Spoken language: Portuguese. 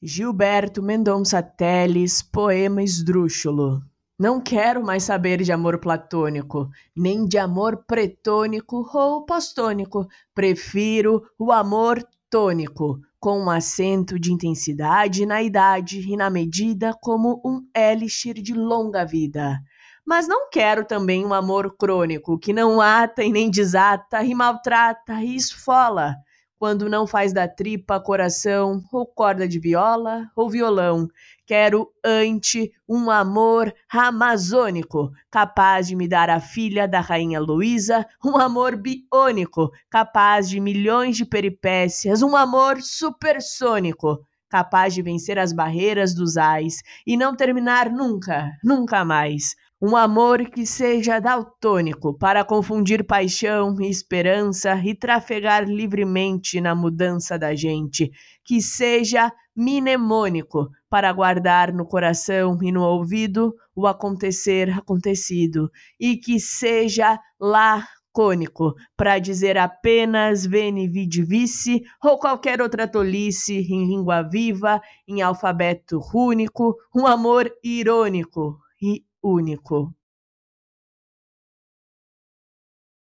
Gilberto Mendonça Teles, poema esdrúxulo. Não quero mais saber de amor platônico, nem de amor pretônico ou postônico. Prefiro o amor tônico, com um acento de intensidade na idade e na medida como um elixir de longa vida. Mas não quero também um amor crônico que não ata e nem desata e maltrata e esfola quando não faz da tripa coração, ou corda de viola, ou violão. Quero ante um amor amazônico, capaz de me dar a filha da rainha Luísa, um amor biônico, capaz de milhões de peripécias, um amor supersônico, capaz de vencer as barreiras dos ais e não terminar nunca, nunca mais. Um amor que seja daltônico para confundir paixão e esperança e trafegar livremente na mudança da gente. Que seja mnemônico para guardar no coração e no ouvido o acontecer acontecido. E que seja lacônico para dizer apenas veni vidi vici ou qualquer outra tolice em língua viva, em alfabeto único. Um amor irônico e único.